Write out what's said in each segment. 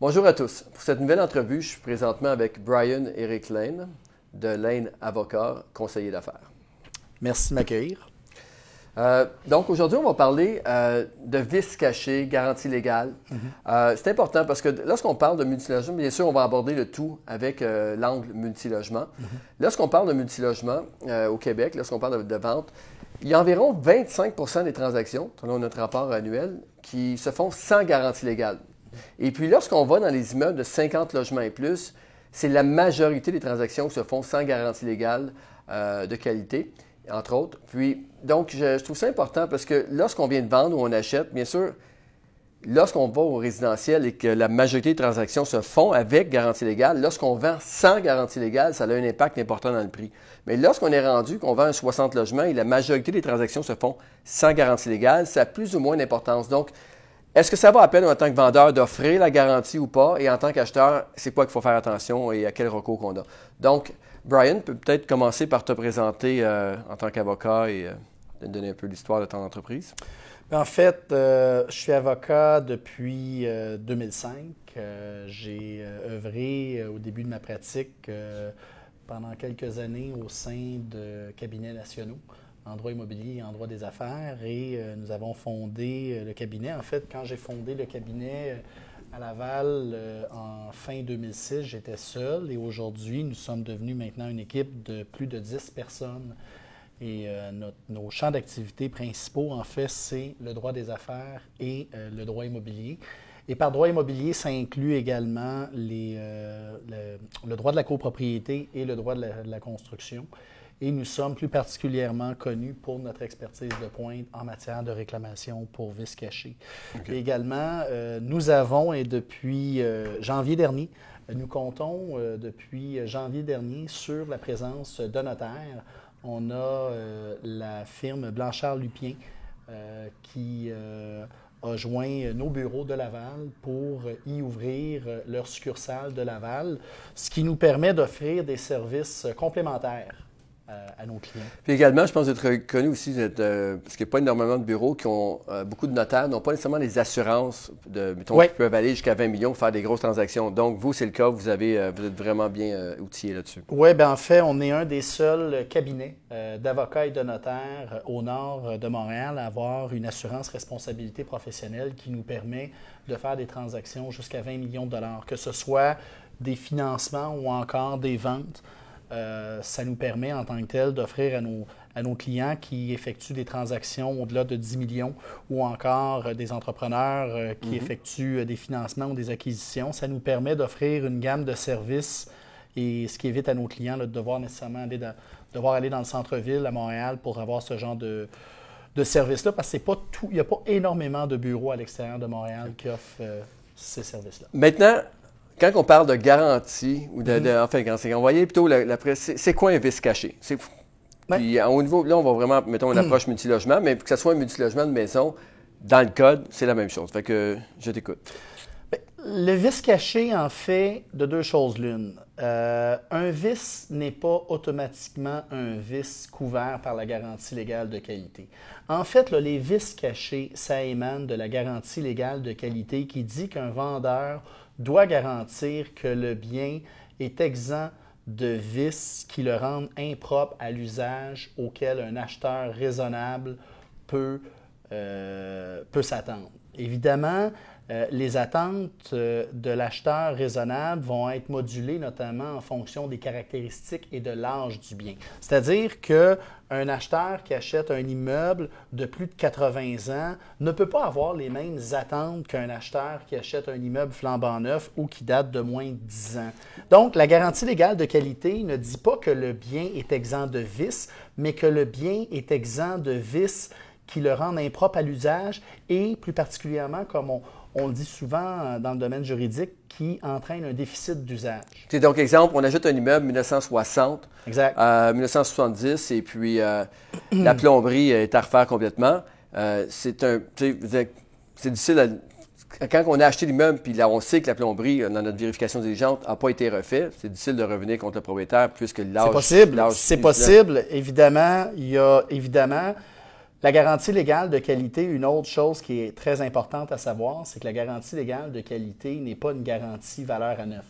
Bonjour à tous. Pour cette nouvelle entrevue, je suis présentement avec Brian Eric Lane de Lane Avocat, conseiller d'affaires. Merci de m'accueillir. Euh, donc aujourd'hui, on va parler euh, de vices cachés, garantie légale. Mhm. Euh, c'est important parce que lorsqu'on parle de multilogement, bien sûr, on va aborder le tout avec l'angle multilogement. Mhm. Lorsqu'on parle de multilogement au Québec, lorsqu'on parle de, vente, il y a environ 25% des transactions, selon notre rapport annuel, qui se font sans garantie légale. Et puis lorsqu'on va dans les immeubles de 50 logements et plus, c'est la majorité des transactions qui se font sans garantie légale de qualité entre autres. Puis, donc, je, trouve ça important parce que lorsqu'on vient de vendre ou on achète, bien sûr, lorsqu'on va au résidentiel et que la majorité des transactions se font avec garantie légale, lorsqu'on vend sans garantie légale, ça a un impact important dans le prix. Mais lorsqu'on est rendu, qu'on vend un 60 logements et la majorité des transactions se font sans garantie légale, ça a plus ou moins d'importance. Donc, est-ce que ça va à peine en tant que vendeur d'offrir la garantie ou pas? Et en tant qu'acheteur, c'est quoi qu'il faut faire attention et à quel recours qu'on a? Donc, Brian, peut peut-être commencer par te présenter euh, en tant qu'avocat et euh, donner un peu l'histoire de ton entreprise. En fait, euh, je suis avocat depuis 2005. J'ai œuvré au début de ma pratique pendant quelques années au sein de cabinets nationaux en droit immobilier et en droit des affaires. Et nous avons fondé le cabinet. En fait, quand j'ai fondé le cabinet, à Laval, euh, en fin 2006, j'étais seul et aujourd'hui, nous sommes devenus maintenant une équipe de plus de 10 personnes. Et euh, nos champs d'activité principaux, en fait, c'est le droit des affaires et euh, le droit immobilier. Et par droit immobilier, ça inclut également le, droit de la copropriété et le droit de la construction et nous sommes plus particulièrement connus pour notre expertise de pointe en matière de réclamation pour vices cachés. Également, euh, nous avons, et depuis euh, janvier dernier, nous comptons euh, depuis janvier dernier sur la présence de notaires. On a la firme Blanchard-Lupien qui a joint nos bureaux de Laval pour y ouvrir leur succursale de Laval, ce qui nous permet d'offrir des services complémentaires à, nos clients. Puis également, je pense être connu aussi, euh, parce qu'il n'y a pas énormément de bureaux qui ont euh, beaucoup de notaires, n'ont pas nécessairement les assurances de, mettons, qui peuvent aller jusqu'à 20 millions pour faire des grosses transactions. Donc, vous, c'est le cas, vous, avez, euh, vous êtes vraiment bien outillé là-dessus. Oui, bien en fait, on est un des seuls cabinets d'avocats et de notaires au nord de Montréal à avoir une assurance responsabilité professionnelle qui nous permet de faire des transactions jusqu'à 20 millions de dollars, que ce soit des financements ou encore des ventes. Euh, ça nous permet en tant que tel d'offrir à nos, à nos clients qui effectuent des transactions au-delà de 10 millions ou encore euh, des entrepreneurs euh, qui mhm. effectuent des financements ou des acquisitions. Ça nous permet d'offrir une gamme de services et ce qui évite à nos clients de devoir nécessairement aller dans, devoir aller dans le centre-ville à Montréal pour avoir ce genre de, de service-là parce qu'il n'y a pas énormément de bureaux à l'extérieur de Montréal qui offrent ces services-là. Maintenant, quand on parle de garantie, ou de, mm-hmm. enfin, quand c'est envoyé plutôt la, c'est quoi un vice caché? C'est Puis au niveau, là, on va vraiment, mettons, une mm. approche multilogement, mais que ce soit un multilogement de maison, dans le code, c'est la même chose. Fait que je t'écoute. Ben, le vice caché, en fait, de deux choses l'une. Euh, un vice n'est pas automatiquement un vice couvert par la garantie légale de qualité. En fait, les vices cachés, ça émane de la garantie légale de qualité qui dit qu'un vendeur doit garantir que le bien est exempt de vices qui le rendent impropre à l'usage auquel un acheteur raisonnable peut, euh, peut s'attendre. Évidemment, euh, les attentes euh, de l'acheteur raisonnable vont être modulées notamment en fonction des caractéristiques et de l'âge du bien. C'est-à-dire qu'un acheteur qui achète un immeuble de plus de 80 ans ne peut pas avoir les mêmes attentes qu'un acheteur qui achète un immeuble flambant neuf ou qui date de moins de 10 ans. Donc, la garantie légale de qualité ne dit pas que le bien est exempt de vices, mais que le bien est exempt de vices qui le rendent impropre à l'usage et plus particulièrement, comme on, on le dit souvent dans le domaine juridique, qui entraîne un déficit d'usage. Donc, exemple, on ajoute un immeuble 1960, exact. 1970, et puis euh, la plomberie est à refaire complètement. Euh, c'est un, c'est difficile à, quand on a acheté l'immeuble, puis là, on sait que la plomberie, dans notre vérification diligente, n'a pas été refaite, c'est difficile de revenir contre le propriétaire puisque l'âge... C'est possible, c'est possible. Évidemment, il y a évidemment La garantie légale de qualité, une autre chose qui est très importante à savoir, c'est que la garantie légale de qualité n'est pas une garantie valeur à neuf.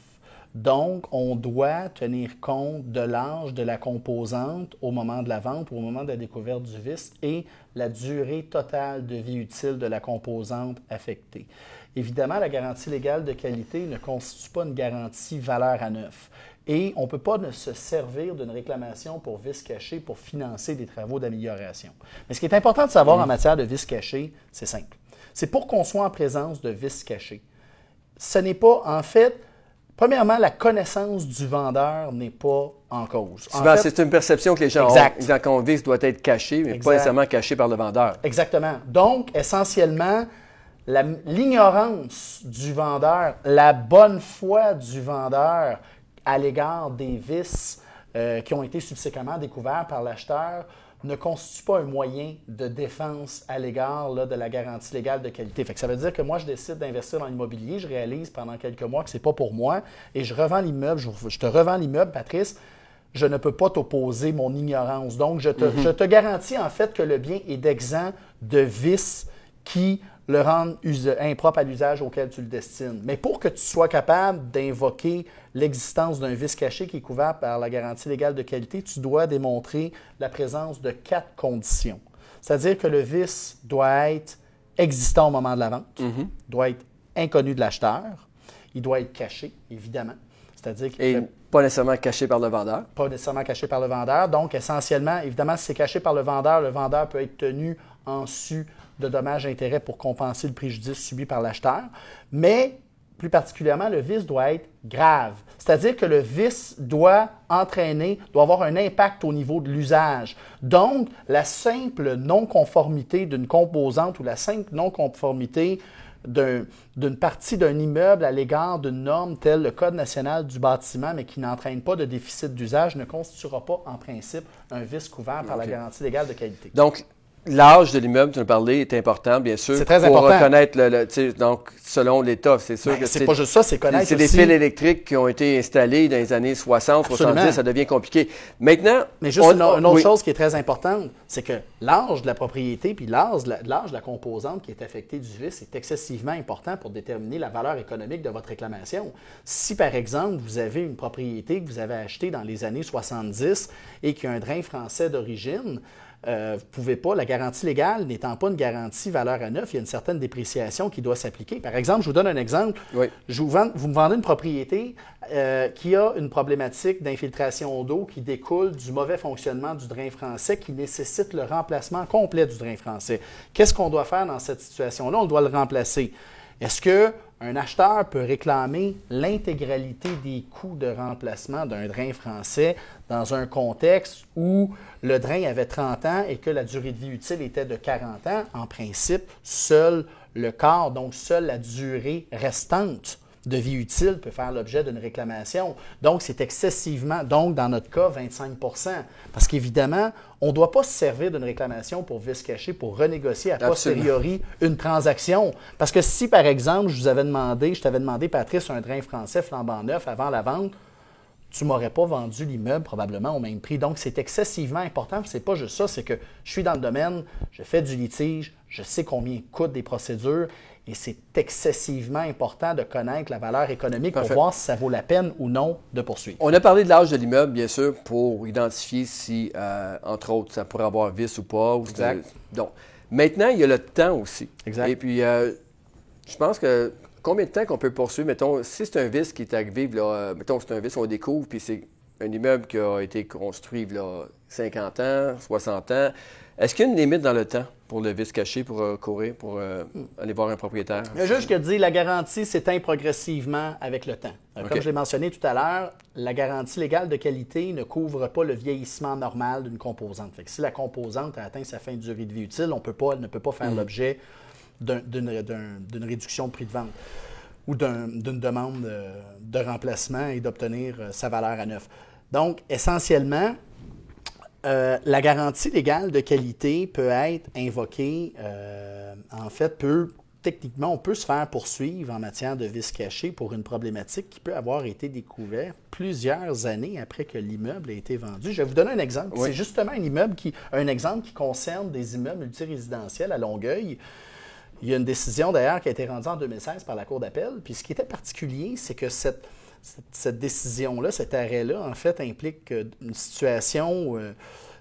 Donc, on doit tenir compte de l'âge de la composante au moment de la vente ou au moment de la découverte du vice et la durée totale de vie utile de la composante affectée. Évidemment, la garantie légale de qualité ne constitue pas une garantie valeur à neuf. Et on ne peut pas se servir d'une réclamation pour vice caché pour financer des travaux d'amélioration. Mais ce qui est important de savoir en matière de vice caché, c'est simple. C'est pour qu'on soit en présence de vice caché. Ce n'est pas, en fait, Premièrement, la connaissance du vendeur n'est pas en cause. c'est une perception que les gens exact. ont. Quand on vice doit être caché, mais pas nécessairement caché par le vendeur. Exactement. Donc, essentiellement, l'ignorance du vendeur, la bonne foi du vendeur à l'égard des vices euh, qui ont été subséquemment découverts par l'acheteur ne constitue pas un moyen de défense à l'égard de la garantie légale de qualité. Fait ça veut dire que moi, je décide d'investir dans l'immobilier, je réalise pendant quelques mois que ce n'est pas pour moi et je revends l'immeuble, je, te revends l'immeuble, Patrice, je ne peux pas t'opposer mon ignorance. Donc, je te, mm-hmm. je te, garantis en fait que le bien est d'exempt de vices qui le rendre impropre à l'usage auquel tu le destines. Mais pour que tu sois capable d'invoquer l'existence d'un vice caché qui est couvert par la garantie légale de qualité, tu dois démontrer la présence de quatre conditions. C'est-à-dire que le vice doit être existant au moment de la vente, mm-hmm. doit être inconnu de l'acheteur, il doit être caché, évidemment. C'est-à-dire qu'il Et pas nécessairement caché par le vendeur. Pas nécessairement caché par le vendeur. Donc, essentiellement, évidemment, si c'est caché par le vendeur, le vendeur peut être tenu en su de dommages-intérêts pour compenser le préjudice subi par l'acheteur. Mais plus particulièrement, le vice doit être grave. C'est-à-dire que le vice doit entraîner, doit avoir un impact au niveau de l'usage. Donc, la simple non-conformité d'une composante ou la simple non-conformité d'une partie d'un immeuble à l'égard d'une norme telle le Code national du bâtiment, mais qui n'entraîne pas de déficit d'usage, ne constituera pas en principe un vice couvert par la garantie légale de qualité. Donc, L'âge de l'immeuble, tu en parlé, est important, bien sûr. C'est très pour important. reconnaître le, donc selon l'État, c'est sûr ben, que c'est pas juste ça, c'est connaître C'est des fils électriques qui ont été installés dans les années 60, 70, ça devient compliqué. Maintenant, mais juste une, autre chose qui est très importante, c'est que l'âge de la propriété puis l'âge de, de la composante qui est affectée du vice est excessivement important pour déterminer la valeur économique de votre réclamation. Si par exemple vous avez une propriété que vous avez achetée dans les années 70 et qui a un drain français d'origine, euh, vous pouvez pas, la garantie légale n'étant pas une garantie valeur à neuf, il y a une certaine dépréciation qui doit s'appliquer. Par exemple, je vous donne un exemple. Je vous, me vendez une propriété euh, qui a une problématique d'infiltration d'eau qui découle du mauvais fonctionnement du drain français qui nécessite le remplacement complet du drain français. Qu'est-ce qu'on doit faire dans cette situation-là? On doit le remplacer. Est-ce qu'un acheteur peut réclamer l'intégralité des coûts de remplacement d'un drain français dans un contexte où le drain avait 30 ans et que la durée de vie utile était de 40 ans? En principe, seul le quart, donc seule la durée restante de vie utile peut faire l'objet d'une réclamation. Donc, c'est excessivement, donc dans notre cas, 25% Parce qu'évidemment, on ne doit pas se servir d'une réclamation pour vice caché pour renégocier à posteriori une transaction. Parce que si, par exemple, je vous avais demandé, je t'avais demandé, Patrice, un drain français flambant neuf avant la vente, tu ne m'aurais pas vendu l'immeuble probablement au même prix. Donc, c'est excessivement important. Ce n'est pas juste ça, c'est que je suis dans le domaine, je fais du litige, je sais combien coûtent des procédures et c'est excessivement important de connaître la valeur économique pour voir si ça vaut la peine ou non de poursuivre. On a parlé de l'âge de l'immeuble, bien sûr, pour identifier si, euh, entre autres, ça pourrait avoir vice ou pas. exact. Donc, maintenant, il y a le temps aussi. Exact. Et puis, euh, je pense que combien de temps qu'on peut poursuivre, mettons, si c'est un vice qui est arrivé, là, euh, mettons, c'est un vice, on découvre, puis c'est un immeuble qui a été construit là, 50 ans, 60 ans, est-ce qu'il y a une limite dans le temps pour le vice caché, pour euh, courir, pour euh, aller voir un propriétaire? Le juge qui a dit la garantie s'éteint progressivement avec le temps. Euh, comme je l'ai mentionné tout à l'heure, la garantie légale de qualité ne couvre pas le vieillissement normal d'une composante. Fait si la composante a atteint sa fin de durée de vie utile, on peut pas, elle ne peut pas faire mm. l'objet d'une réduction de prix de vente ou d'une demande de remplacement et d'obtenir sa valeur à neuf. Donc, essentiellement, euh, la garantie légale de qualité peut être invoquée, euh, en fait, peut techniquement, on peut se faire poursuivre en matière de vice caché pour une problématique qui peut avoir été découverte plusieurs années après que l'immeuble a été vendu. Je vais vous donner un exemple. C'est justement un immeuble qui, un exemple qui concerne des immeubles multirésidentiels à Longueuil. Il y a une décision d'ailleurs qui a été rendue en 2016 par la Cour d'appel. Puis ce qui était particulier, c'est que cette, cette, décision-là, cet arrêt-là, en fait, implique une situation euh,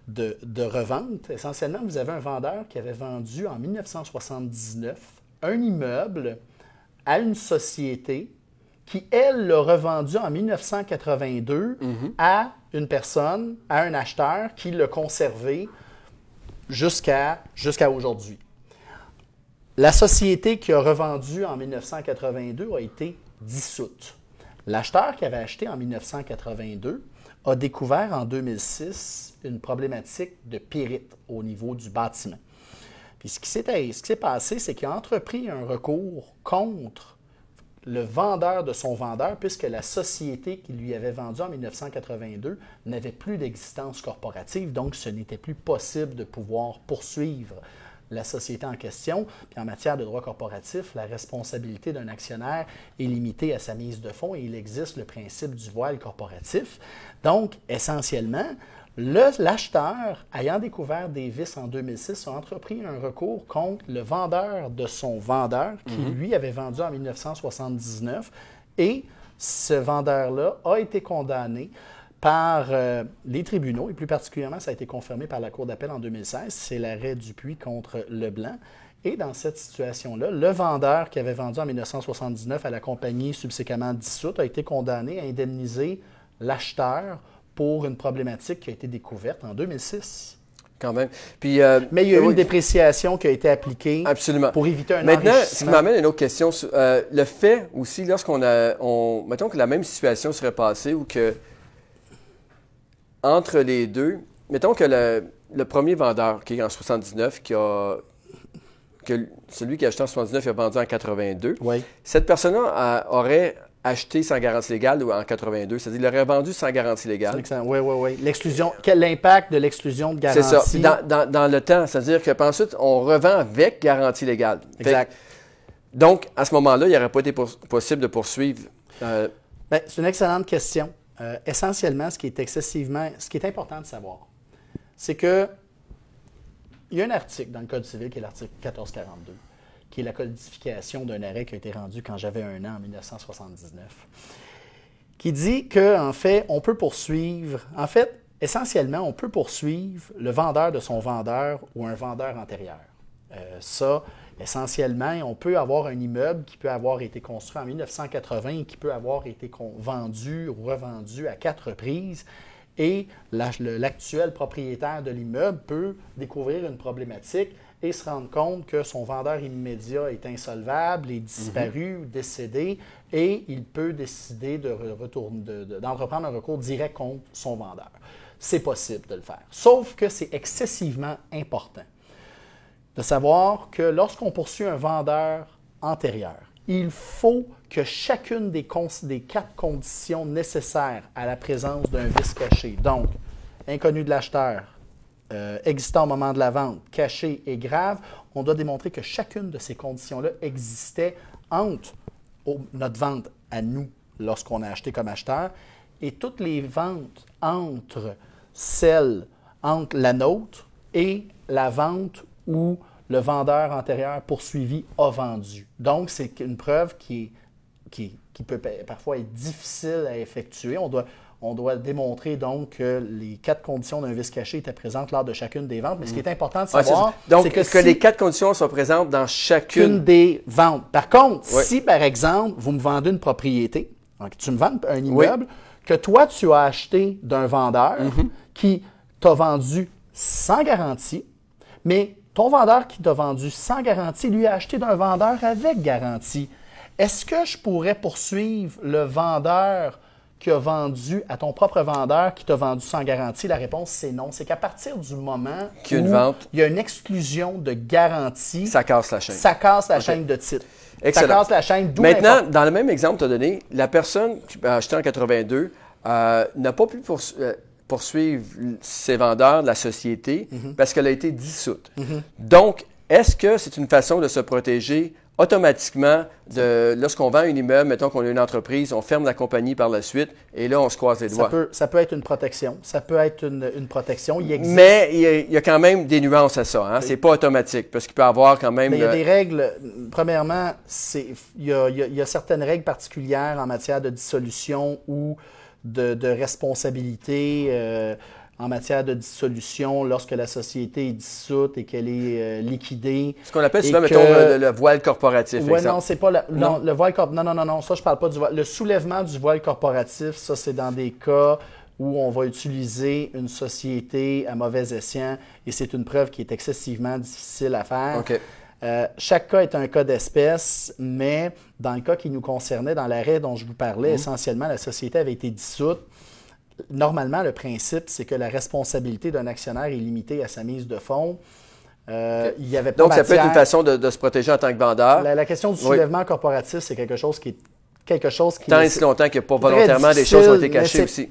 de, de, revente. Essentiellement, vous avez un vendeur qui avait vendu en 1979 un immeuble à une société qui, elle, l'a revendu en 1982 mhm. à une personne, à un acheteur qui l'a conservé jusqu'à jusqu'à aujourd'hui. La société qui a revendu en 1982 a été dissoute. L'acheteur qui avait acheté en 1982 a découvert en 2006 une problématique de pyrite au niveau du bâtiment. Puis ce qui s'est passé, c'est qu'il a entrepris un recours contre le vendeur de son vendeur, puisque la société qui lui avait vendu en 1982 n'avait plus d'existence corporative, donc ce n'était plus possible de pouvoir poursuivre la société en question. Puis en matière de droit corporatif, la responsabilité d'un actionnaire est limitée à sa mise de fonds et il existe le principe du voile corporatif. Donc, essentiellement, L'acheteur, ayant découvert des vices en 2006, a entrepris un recours contre le vendeur de son vendeur, qui mhm. lui avait vendu en 1979. Et ce vendeur-là a été condamné par euh, les tribunaux, et plus particulièrement, ça a été confirmé par la Cour d'appel en 2016, c'est l'arrêt Dupuis contre Leblanc. Et dans cette situation-là, le vendeur qui avait vendu en 1979 à la compagnie subséquemment dissoute a été condamné à indemniser l'acheteur pour une problématique qui a été découverte en 2006. Quand même. Puis, euh, Mais il y a eu une dépréciation qui a été appliquée Absolument. pour éviter un Maintenant, ce qui m'amène à une autre question. Euh, le fait aussi, lorsqu'on a. On, mettons que la même situation serait passée ou que entre les deux, mettons que le, premier vendeur, qui est en 79, qui a. que celui qui a acheté en 79 il a vendu en 82, oui. cette personne-là aurait acheté sans garantie légale ou en 82, c'est-à-dire il aurait vendu sans garantie légale. Oui, oui, oui. L'exclusion, quel impact de l'exclusion de garantie? C'est ça. Dans, le temps, c'est-à-dire qu'ensuite, on revend avec garantie légale. Exact. donc, à ce moment-là, il n'aurait pas été possible de poursuivre. Euh, ben, c'est une excellente question. Euh, essentiellement, ce qui est excessivement, ce qui est important de savoir, c'est que il y a un article dans le Code civil qui est l'article 1442 qui est la codification d'un arrêt qui a été rendu quand j'avais un an en 1979, qui dit qu'en en fait, on peut poursuivre, en fait, essentiellement, on peut poursuivre le vendeur de son vendeur ou un vendeur antérieur. Euh, ça, essentiellement, on peut avoir un immeuble qui peut avoir été construit en 1980 et qui peut avoir été vendu ou revendu à quatre reprises. Et l'actuel propriétaire de l'immeuble peut découvrir une problématique et se rendre compte que son vendeur immédiat est insolvable, est disparu, ou mhm. décédé, et il peut décider d'entreprendre de, un recours direct contre son vendeur. C'est possible de le faire. Sauf que c'est excessivement important de savoir que lorsqu'on poursuit un vendeur antérieur, il faut que chacune des, quatre conditions nécessaires à la présence d'un vice caché, donc inconnu de l'acheteur, euh, existant au moment de la vente, caché et grave, on doit démontrer que chacune de ces conditions-là existait entre notre vente à nous lorsqu'on a acheté comme acheteur. Et toutes les ventes entre celles, entre la nôtre et la vente où le vendeur antérieur poursuivi a vendu. Donc, c'est une preuve qui, qui, qui peut parfois être difficile à effectuer. On doit, on doit démontrer donc que les quatre conditions d'un vice caché étaient présentes lors de chacune des ventes. Mais ce qui est important de savoir, c'est que, les quatre conditions sont présentes dans chacune des ventes. Par contre, si par exemple, vous me vendez une propriété, donc tu me vends un immeuble que toi tu as acheté d'un vendeur mm-hmm. qui t'a vendu sans garantie, mais ton vendeur qui t'a vendu sans garantie, lui a acheté d'un vendeur avec garantie. Est-ce que je pourrais poursuivre le vendeur qui a vendu à ton propre vendeur qui t'a vendu sans garantie? La réponse, c'est non. C'est qu'à partir du moment où il y a une exclusion de garantie, ça casse la chaîne. Ça casse la chaîne de titre. Ça casse la chaîne. Maintenant, dans le même exemple que tu as donné, la personne qui a acheté en 82 euh, n'a pas pu euh, poursuivre ses vendeurs de la société mhm. parce qu'elle a été dissoute. Mhm. Donc, est-ce que c'est une façon de se protéger automatiquement, de, lorsqu'on vend un immeuble, mettons qu'on a une entreprise, on ferme la compagnie par la suite, et là, on se croise les doigts? Ça peut, ça peut être une protection. Ça peut être une, une protection. Il existe, Mais il y, a, il y a quand même des nuances à ça. Hein? C'est pas automatique, parce qu'il peut y avoir quand même... mais il y a le- des règles. Premièrement, c'est, il, y a, il y a- il y a certaines règles particulières en matière de dissolution ou de, de responsabilité euh, en matière de dissolution lorsque la société est dissoute et qu'elle est euh, liquidée. ce qu'on appelle souvent, que- mettons, le, le voile corporatif, exemple. non, c'est pas la- non, Non. le voile corp- Non, non, non, non, ça je parle pas du voile. Le soulèvement du voile corporatif, ça c'est dans des cas où on va utiliser une société à mauvais escient et c'est une preuve qui est excessivement difficile à faire. OK. Euh, chaque cas est un cas d'espèce, mais dans le cas qui nous concernait, dans l'arrêt dont je vous parlais, essentiellement, la société avait été dissoute. Normalement, le principe, c'est que la responsabilité d'un actionnaire est limitée à sa mise de fonds. Euh, Il y avait pas Donc, ça peut être une façon de, de se protéger en tant que vendeur, la, la question du Oui. soulèvement corporatif, c'est quelque chose qui est quelque chose qui tant et si longtemps que pas volontairement des choses ont été cachées aussi.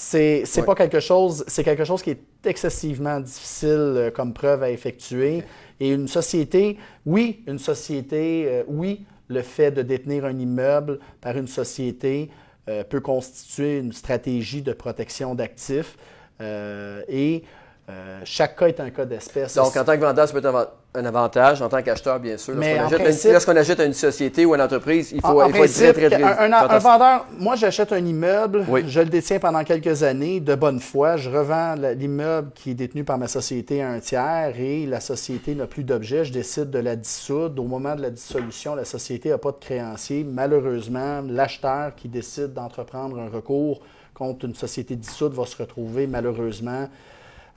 C'est Ouais. pas quelque chose, c'est quelque chose qui est excessivement difficile euh, comme preuve à effectuer. Et une société, oui, une société, euh, oui, le fait de détenir un immeuble par une société euh, peut constituer une stratégie de protection d'actifs. euh, et euh, chaque cas est un cas d'espèce. Donc, en tant que vendeur, ça peut être un avant- un avantage. En tant qu'acheteur, bien sûr. Mais Lorsqu'on achète, principe- lorsqu'on à une société ou une entreprise, il faut, En- en il faut être très, principe, très, très un, un- un attention. vendeur, moi j'achète un immeuble, Oui. je le détiens pendant quelques années de bonne foi, je revends l'immeuble qui est détenu par ma société à un tiers et la société n'a plus d'objet, je décide de la dissoudre. Au moment de la dissolution, la société n'a pas de créancier. Malheureusement, l'acheteur qui décide d'entreprendre un recours contre une société dissoute va se retrouver malheureusement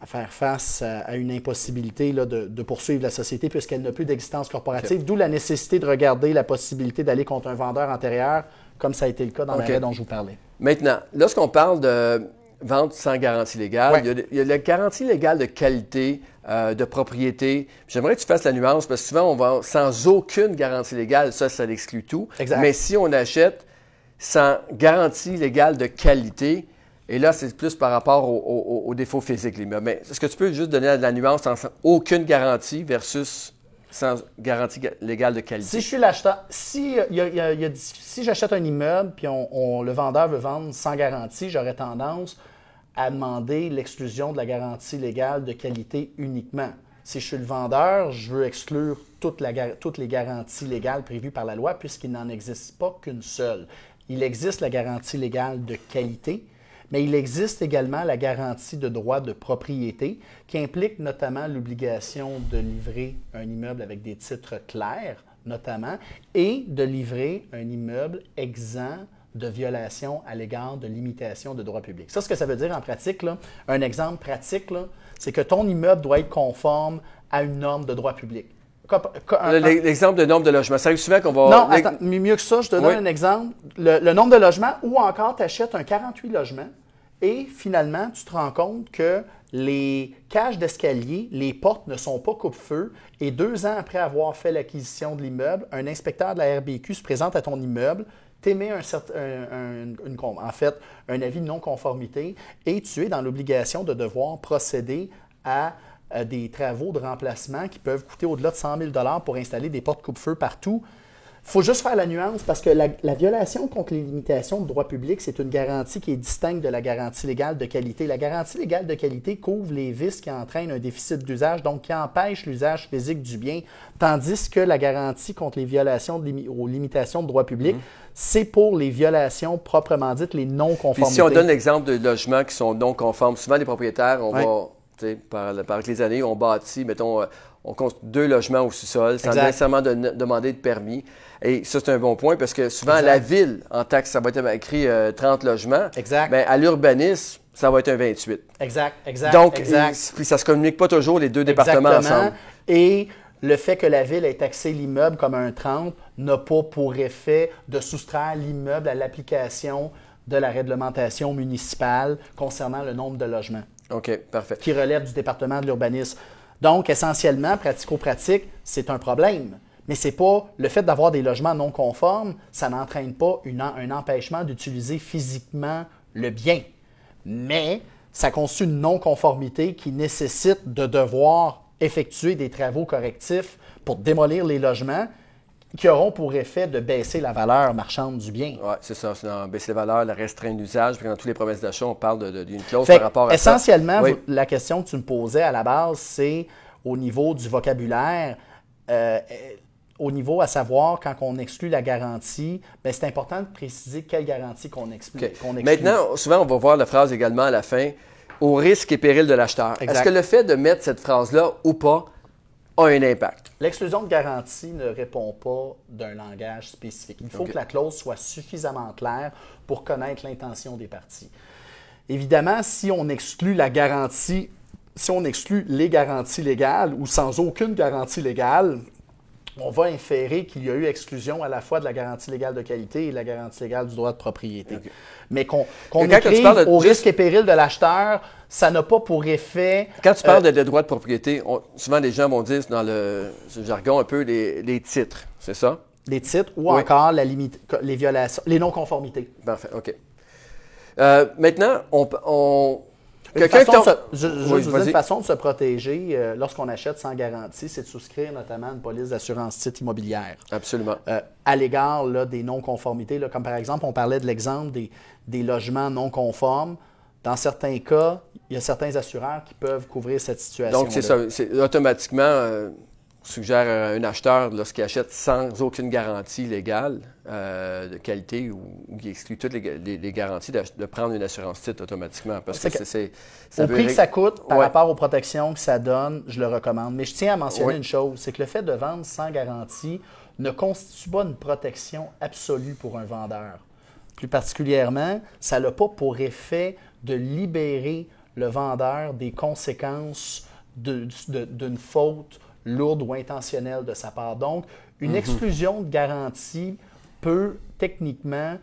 à faire face à, une impossibilité là, de, de poursuivre la société puisqu'elle n'a plus d'existence corporative, d'où la nécessité de regarder la possibilité d'aller contre un vendeur antérieur, comme ça a été le cas dans OK. l'arrêt dont je vous parlais. Maintenant, lorsqu'on parle de vente sans garantie légale, Ouais. il, y a, il y a la garantie légale de qualité, euh, de propriété. J'aimerais que tu fasses la nuance parce que souvent, on va sans aucune garantie légale, ça, ça exclut tout. Exact. Mais si on achète sans garantie légale de qualité, et là, c'est plus par rapport au- au- aux défauts physiques, les. Mais est-ce que tu peux juste donner de la nuance sans aucune garantie versus sans garantie ga- légale de qualité? Si je suis l'acheteur, si, euh, j'achète un immeuble puis le vendeur veut vendre sans garantie, j'aurais tendance à demander l'exclusion de la garantie légale de qualité uniquement. Si je suis le vendeur, je veux exclure toutes les garanties légales prévues par la loi puisqu'il n'en existe pas qu'une seule. Il existe la garantie légale de qualité, mais il existe également la garantie de droit de propriété qui implique notamment l'obligation de livrer un immeuble avec des titres clairs, notamment, et de livrer un immeuble exempt de violation à l'égard de limitation de droit public. Ça, ce que ça veut dire en pratique, un exemple pratique, c'est que ton immeuble doit être conforme à une norme de droit public. L'exemple de nombre de logements. Ça arrive souvent qu'on va. non, attends, mieux que ça, je te donne Oui. un exemple. Le, le nombre de logements, ou encore tu achètes un 48 logements et finalement, tu te rends compte que les cages d'escalier, les portes ne sont pas coupe-feu et deux ans après avoir fait l'acquisition de l'immeuble, un inspecteur de la RBQ se présente à ton immeuble, t'émet un, une en fait, un avis de non-conformité et tu es dans l'obligation de devoir procéder à euh, des travaux de remplacement qui peuvent coûter au-delà de 100 000 pour installer des portes coupe-feu partout. Il faut juste faire la nuance parce que la, la violation contre les limitations de droit public, c'est une garantie qui est distincte de la garantie légale de qualité. La garantie légale de qualité couvre les vices qui entraînent un déficit d'usage, donc qui empêchent l'usage physique du bien, tandis que la garantie contre les violations de aux limitations de droit public, c'est pour les violations proprement dites, les non-conformités. si on donne l'exemple de logements qui sont non conformes, souvent les propriétaires, on va, par, par les années, on bâtit, mettons, euh, on construit deux logements au sous-sol sans Exact. nécessairement de- demander de permis. Et ça, c'est un bon point parce que souvent, Exact. la ville, en taxe, ça va être écrit euh, 30 logements. Exact. Mais à l'urbanisme, ça va être un 28. Exact, exact. Donc, exact. et- puis ça se communique pas toujours les deux départements Exactement. ensemble. Et le fait que la ville ait taxé l'immeuble comme un 30 n'a pas pour effet de soustraire l'immeuble à l'application de la réglementation municipale concernant le nombre de logements OK, parfait. qui relève du département de l'urbanisme. Donc, essentiellement, pratico-pratique, c'est un problème. Mais c'est pas le fait d'avoir des logements non conformes, ça n'entraîne pas un empêchement d'utiliser physiquement le bien. Mais ça constitue une non-conformité qui nécessite de devoir effectuer des travaux correctifs pour démolir les logements qui auront pour effet de baisser la valeur marchande du bien. Oui, c'est ça. C'est dans baisser les valeurs, la restreinte d'usage. Puis dans toutes les promesses d'achat, on parle d'une clause Fait par rapport à essentiellement, ça. Oui. la question que tu me posais à la base, c'est au niveau du vocabulaire, euh, euh, au niveau à savoir quand on exclut la garantie, ben, c'est important de préciser quelle garantie qu'on exclut. Exclut. Maintenant, souvent, on va voir la phrase également à la fin, au risque et péril de l'acheteur. Est-ce que le fait de mettre cette phrase-là ou pas a un impact? L'exclusion de garantie ne répond pas d'un langage spécifique. Il faut que la clause soit suffisamment claire pour connaître l'intention des parties. Évidemment, si on exclut la garantie, si on exclut les garanties légales ou sans aucune garantie légale, on va inférer qu'il y a eu exclusion à la fois de la garantie légale de qualité et de la garantie légale du droit de propriété. Mais qu'on de- au risque et péril de l'acheteur, ça n'a pas pour effet Quand tu parles Euh, de, droit de propriété, on- souvent les gens vont dire dans le, ce jargon un peu les, les titres, c'est ça? les titres ou Oui. encore la limite, les violations, les non-conformités. Parfait, OK. Euh, maintenant, on, on, quelqu'un qui je, Oui, une façon de se protéger euh, lorsqu'on achète sans garantie, c'est de souscrire notamment une police d'assurance titre immobilière. Absolument. Euh, à l'égard là, des non-conformités, là, comme par exemple, on parlait de l'exemple des, des logements non conformes. Dans certains cas, il y a certains assureurs qui peuvent couvrir cette situation. Donc, c'est ça. C'est automatiquement, euh, suggère à un acheteur, lorsqu'il achète sans aucune garantie légale euh, de qualité ou, ou qui exclut toutes les, ga- les- les garanties, de, prendre une assurance titre automatiquement. Parce que C'est que- Au prix que ça coûte, par Ouais. rapport aux protections que ça donne, je le recommande. Mais je tiens à mentionner une chose, c'est que le fait de vendre sans garantie ne constitue pas une protection absolue pour un vendeur. Plus particulièrement, ça n'a pas pour effet de libérer le vendeur des conséquences de- de- d'une faute lourde ou intentionnelle de sa part. Donc, Mhm. une exclusion de garantie peut techniquement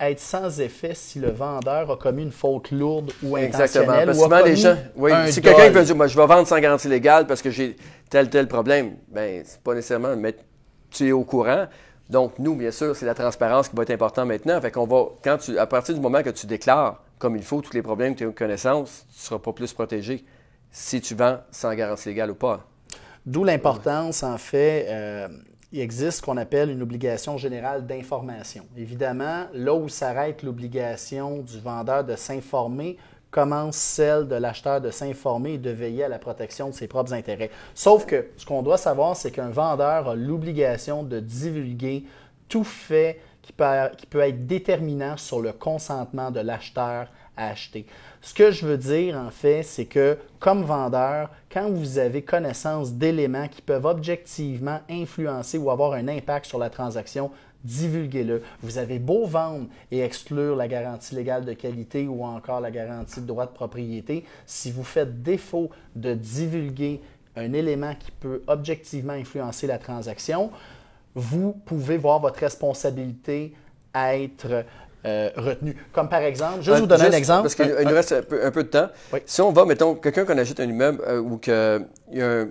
être sans effet si le vendeur a commis une faute lourde ou Exactement. intentionnelle Parce ou que a souvent, les commis gens. Oui, un si quelqu'un veut dire, moi, je vais vendre sans garantie légale parce que j'ai tel, tel problème, ben c'est pas nécessairement, mais tu es au courant. Donc, nous, bien sûr, c'est la transparence qui va être importante maintenant. Fait qu'on va, quand tu, à partir du moment que tu déclares comme il faut tous les problèmes que tu as connaissance, tu ne seras pas plus protégé si tu vends sans garantie légale ou pas. D'où l'importance, en fait, euh, il existe ce qu'on appelle une obligation générale d'information. Évidemment, là où s'arrête l'obligation du vendeur de s'informer, commence celle de l'acheteur de s'informer et de veiller à la protection de ses propres intérêts. Sauf que ce qu'on doit savoir, c'est qu'un vendeur a l'obligation de divulguer tout fait qui peut, qui peut être déterminant sur le consentement de l'acheteur à acheter. Ce que je veux dire, en fait, c'est que comme vendeur, quand vous avez connaissance d'éléments qui peuvent objectivement influencer ou avoir un impact sur la transaction, divulguez-le. Vous avez beau vendre et exclure la garantie légale de qualité ou encore la garantie de droit de propriété, si vous faites défaut de divulguer un élément qui peut objectivement influencer la transaction, vous pouvez voir votre responsabilité être euh, retenue. Comme par exemple, je vais Euh, vous donner juste un exemple. Parce qu'il nous reste un peu, un peu de temps. Oui. Si on va, mettons, quelqu'un qu'on achète un immeuble euh, ou qu'il y a un,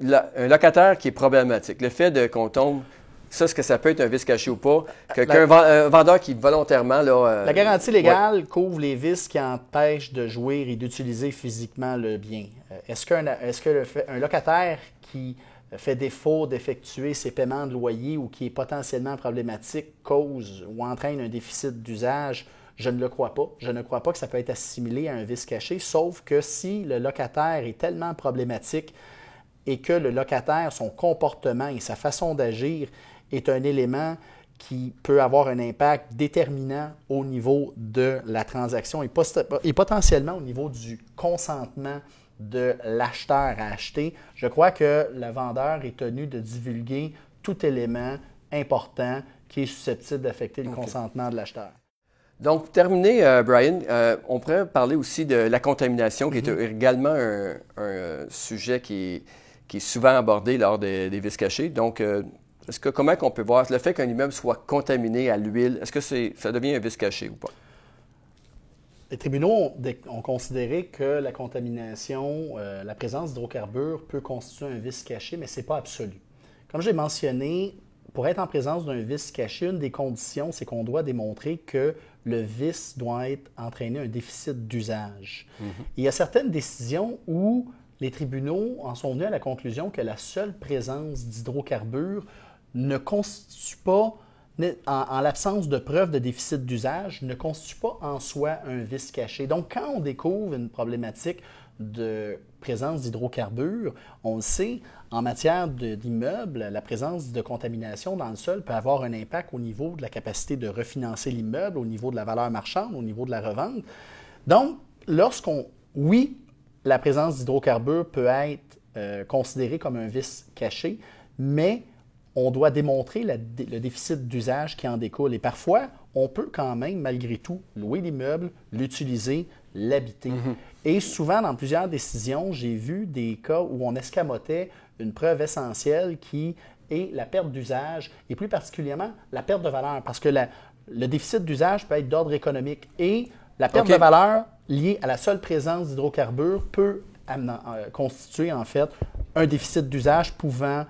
la- un locataire qui est problématique, le fait qu'on tombe, ça, est-ce que ça peut être un vice caché ou pas? La- un vendeur qui volontairement, là. euh, La garantie ouais. légale couvre les vices qui empêchent de jouir et d'utiliser physiquement le bien. Est-ce qu'un est que le fait- un locataire qui fait défaut d'effectuer ses paiements de loyer ou qui est potentiellement problématique cause ou entraîne un déficit d'usage? Je ne le crois pas. Je ne crois pas que ça peut être assimilé à un vice caché, sauf que si le locataire est tellement problématique et que le locataire, son comportement et sa façon d'agir est un élément qui peut avoir un impact déterminant au niveau de la transaction et, et potentiellement au niveau du consentement de l'acheteur à acheter, je crois que le vendeur est tenu de divulguer tout élément important qui est susceptible d'affecter le consentement de l'acheteur. Donc, pour terminer, euh, Brian, euh, on pourrait parler aussi de la contamination, qui est également un, un, euh, sujet qui est, qui est souvent abordé lors des, des vices cachés. Donc, euh, est-ce que, comment on peut voir le fait qu'un immeuble soit contaminé à l'huile, est-ce que ça devient un vice caché ou pas? Les tribunaux ont, dé- ont considéré que la contamination, euh, la présence d'hydrocarbures peut constituer un vice caché, mais ce n'est pas absolu. Comme j'ai mentionné, pour être en présence d'un vice caché, une des conditions, c'est qu'on doit démontrer que le vice doit être entraîner un déficit d'usage. Il y a certaines décisions où les tribunaux en sont venus à la conclusion que la seule présence d'hydrocarbures ne constitue pas, en, l'absence de preuve de déficit d'usage, ne constitue pas en soi un vice caché. Donc, quand on découvre une problématique de présence d'hydrocarbures, on le sait, en matière d'immeuble, la présence de contamination dans le sol peut avoir un impact au niveau de la capacité de refinancer l'immeuble, au niveau de la valeur marchande, au niveau de la revente. Donc, lorsqu'on, oui, la présence d'hydrocarbures peut être euh, considérée comme un vice caché, mais on doit démontrer le déficit d'usage qui en découle. Et parfois, on peut quand même, malgré tout, louer l'immeuble, l'utiliser, l'habiter. Mhm. Et souvent, dans plusieurs décisions, j'ai vu des cas où on escamotait une preuve essentielle qui est la perte d'usage et plus particulièrement la perte de valeur. Parce que le déficit d'usage peut être d'ordre économique et la perte de valeur liée à la seule présence d'hydrocarbures peut euh, constituer en fait un déficit d'usage pouvant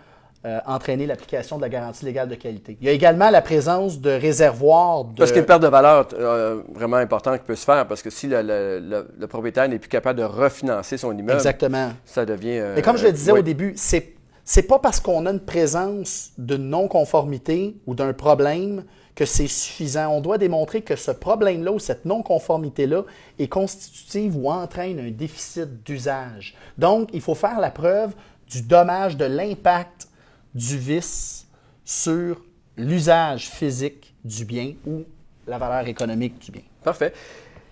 euh, entraîner l'application de la garantie légale de qualité. Il y a également la présence de réservoirs de... Parce qu'il y a une perte de valeur euh, vraiment importante qui peut se faire, parce que si le, propriétaire n'est plus capable de refinancer son immeuble, Exactement. ça devient... Mais comme je le disais au début, c'est c'est pas parce qu'on a une présence de non-conformité ou d'un problème que c'est suffisant. On doit démontrer que ce problème-là ou cette non-conformité-là est constitutive ou entraîne un déficit d'usage. Donc, il faut faire la preuve du dommage, de l'impact du vice sur l'usage physique du bien ou la valeur économique du bien. Parfait.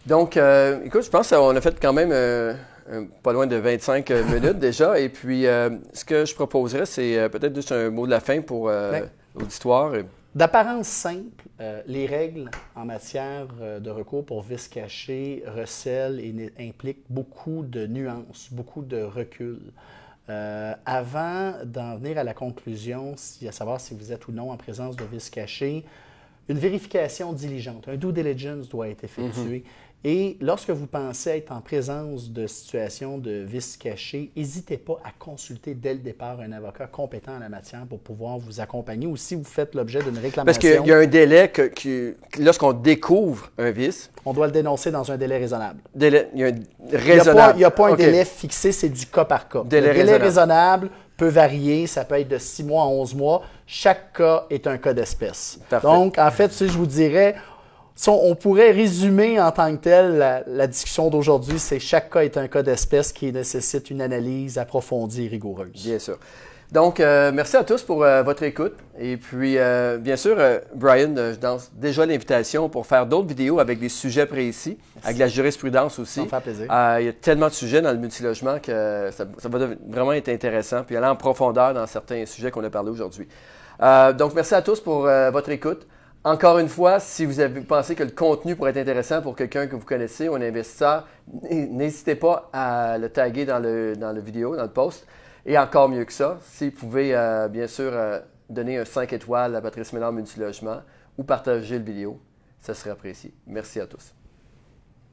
Donc, euh, écoute, je pense qu'on a fait quand même euh, pas loin de 25 euh, minutes déjà. Et puis, ce que je proposerais, c'est peut-être juste un mot de la fin pour l'auditoire. D'apparence simple, les règles en matière de recours pour vice caché recèlent et impliquent beaucoup de nuances, beaucoup de recul. Euh, avant d'en venir à la conclusion, à savoir si vous êtes ou non en présence de vice caché, une vérification diligente, un due diligence doit être effectué. Mhm. Et lorsque vous pensez être en présence de situations de vice caché, n'hésitez pas à consulter dès le départ un avocat compétent en la matière pour pouvoir vous accompagner ou si vous faites l'objet d'une réclamation. Parce qu'il y a un délai que, lorsqu'on découvre un vice. On doit le dénoncer dans un délai raisonnable. Délai, il y a un raisonnable. Il n'y a pas, un délai fixé, c'est du cas par cas. Délai le délai raisonnable. peut varier, ça peut être de 6 mois à 11 mois. Chaque cas est un cas d'espèce. Donc, en fait, si je vous dirais, on pourrait résumer en tant que tel la, discussion d'aujourd'hui, c'est chaque cas est un cas d'espèce qui nécessite une analyse approfondie et rigoureuse. Bien sûr. Donc, euh, merci à tous pour euh, votre écoute. Et puis, euh, bien sûr, Brian, je lance déjà l'invitation pour faire d'autres vidéos avec des sujets précis, avec la jurisprudence aussi. Ça me fait plaisir. il y a tellement de sujets dans le multilogement que ça, ça, va vraiment être intéressant, puis aller en profondeur dans certains sujets qu'on a parlé aujourd'hui. donc, merci à tous pour votre écoute. Encore une fois, si vous avez pensé que le contenu pourrait être intéressant pour quelqu'un que vous connaissez ou un investisseur, n'hésitez pas à le taguer dans le, dans vidéo, dans le post. Et encore mieux que ça, si vous pouvez euh, bien sûr euh, donner un 5 étoiles à Patrice Ménard Multilogement ou partager le vidéo, ça serait apprécié. Merci à tous.